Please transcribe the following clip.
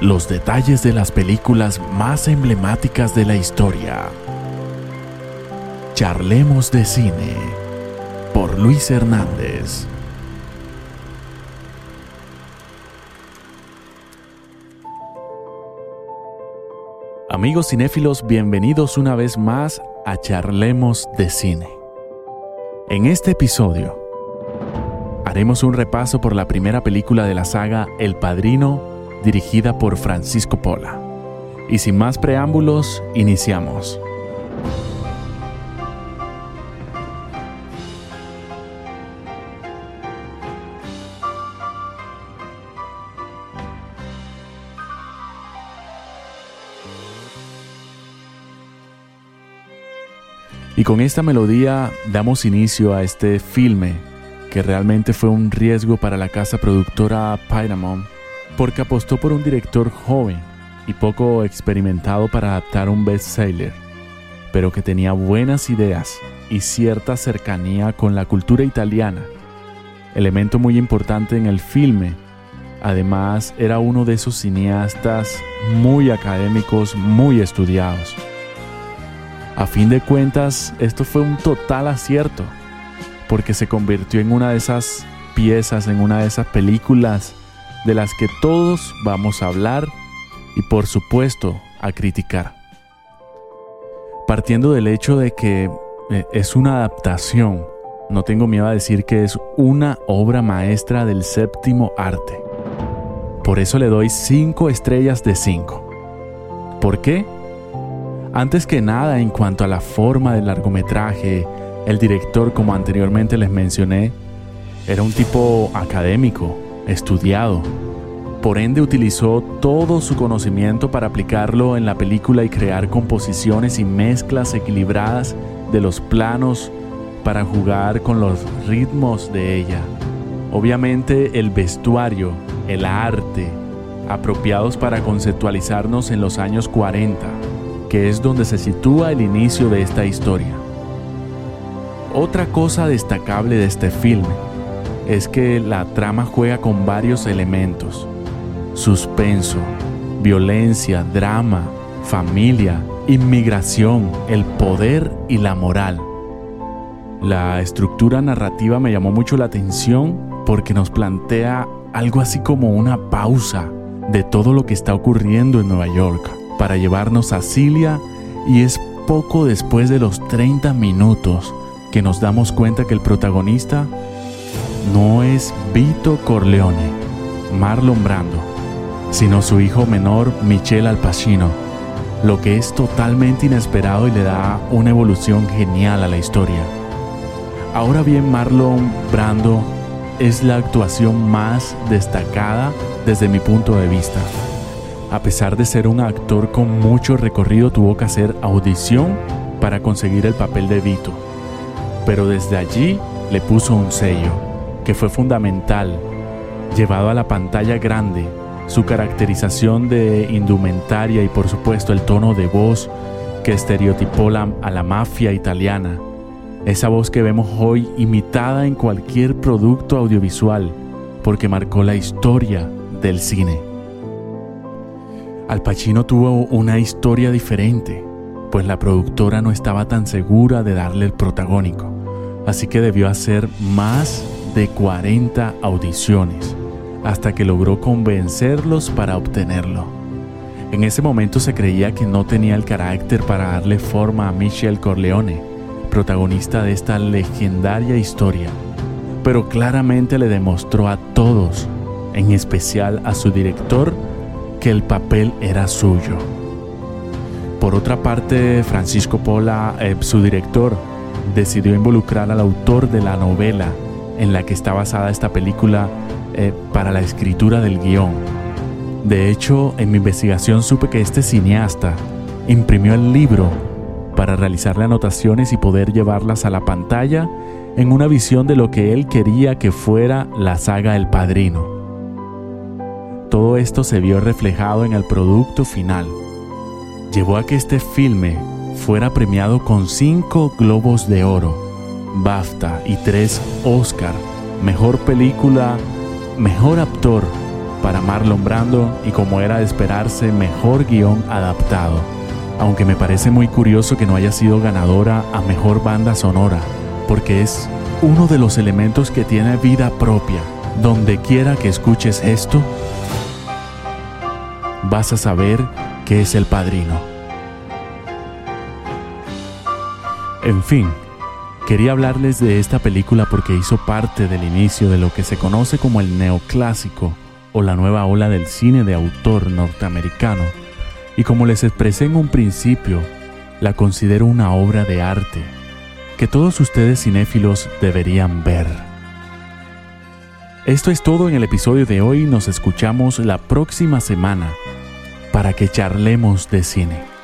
los detalles de las películas más emblemáticas de la historia. Charlemos de cine por Luis Hernández. Amigos cinéfilos, bienvenidos una vez más a Charlemos de cine. En este episodio haremos un repaso por la primera película de la saga El Padrino, dirigida por Francisco Pola. Y sin más preámbulos, iniciamos. Y con esta melodía damos inicio a este filme que realmente fue un riesgo para la casa productora Paramount porque apostó por un director joven y poco experimentado para adaptar un bestseller, pero que tenía buenas ideas y cierta cercanía con la cultura italiana, elemento muy importante en el filme. Además, era uno de esos cineastas muy académicos, muy estudiados. A fin de cuentas, esto fue un total acierto, porque se convirtió en una de esas piezas, en una de esas películas de las que todos vamos a hablar y por supuesto a criticar. Partiendo del hecho de que eh, es una adaptación, no tengo miedo a decir que es una obra maestra del séptimo arte. Por eso le doy 5 estrellas de 5. ¿Por qué? Antes que nada, en cuanto a la forma del largometraje, el director, como anteriormente les mencioné, era un tipo académico, estudiado. Por ende, utilizó todo su conocimiento para aplicarlo en la película y crear composiciones y mezclas equilibradas de los planos para jugar con los ritmos de ella. Obviamente el vestuario, el arte, apropiados para conceptualizarnos en los años 40 que es donde se sitúa el inicio de esta historia. Otra cosa destacable de este filme es que la trama juega con varios elementos. Suspenso, violencia, drama, familia, inmigración, el poder y la moral. La estructura narrativa me llamó mucho la atención porque nos plantea algo así como una pausa de todo lo que está ocurriendo en Nueva York para llevarnos a Cilia y es poco después de los 30 minutos que nos damos cuenta que el protagonista no es Vito Corleone, Marlon Brando, sino su hijo menor Michelle Al Pacino, lo que es totalmente inesperado y le da una evolución genial a la historia. Ahora bien, Marlon Brando es la actuación más destacada desde mi punto de vista. A pesar de ser un actor con mucho recorrido, tuvo que hacer audición para conseguir el papel de Vito. Pero desde allí le puso un sello, que fue fundamental, llevado a la pantalla grande, su caracterización de indumentaria y por supuesto el tono de voz que estereotipó a la mafia italiana, esa voz que vemos hoy imitada en cualquier producto audiovisual, porque marcó la historia del cine. Al Pacino tuvo una historia diferente, pues la productora no estaba tan segura de darle el protagónico, así que debió hacer más de 40 audiciones hasta que logró convencerlos para obtenerlo. En ese momento se creía que no tenía el carácter para darle forma a Michelle Corleone, protagonista de esta legendaria historia, pero claramente le demostró a todos, en especial a su director, que el papel era suyo. Por otra parte, Francisco Pola, eh, su director, decidió involucrar al autor de la novela en la que está basada esta película eh, para la escritura del guion. De hecho, en mi investigación supe que este cineasta imprimió el libro para realizarle anotaciones y poder llevarlas a la pantalla en una visión de lo que él quería que fuera la saga El Padrino. Todo esto se vio reflejado en el producto final. Llevó a que este filme fuera premiado con cinco globos de oro, BAFTA y tres Oscar, mejor película, mejor actor para Marlon Brando y como era de esperarse, mejor guion adaptado. Aunque me parece muy curioso que no haya sido ganadora a mejor banda sonora, porque es uno de los elementos que tiene vida propia. Donde quiera que escuches esto, vas a saber que es el padrino. En fin, quería hablarles de esta película porque hizo parte del inicio de lo que se conoce como el neoclásico o la nueva ola del cine de autor norteamericano. Y como les expresé en un principio, la considero una obra de arte que todos ustedes cinéfilos deberían ver. Esto es todo en el episodio de hoy, nos escuchamos la próxima semana para que charlemos de cine.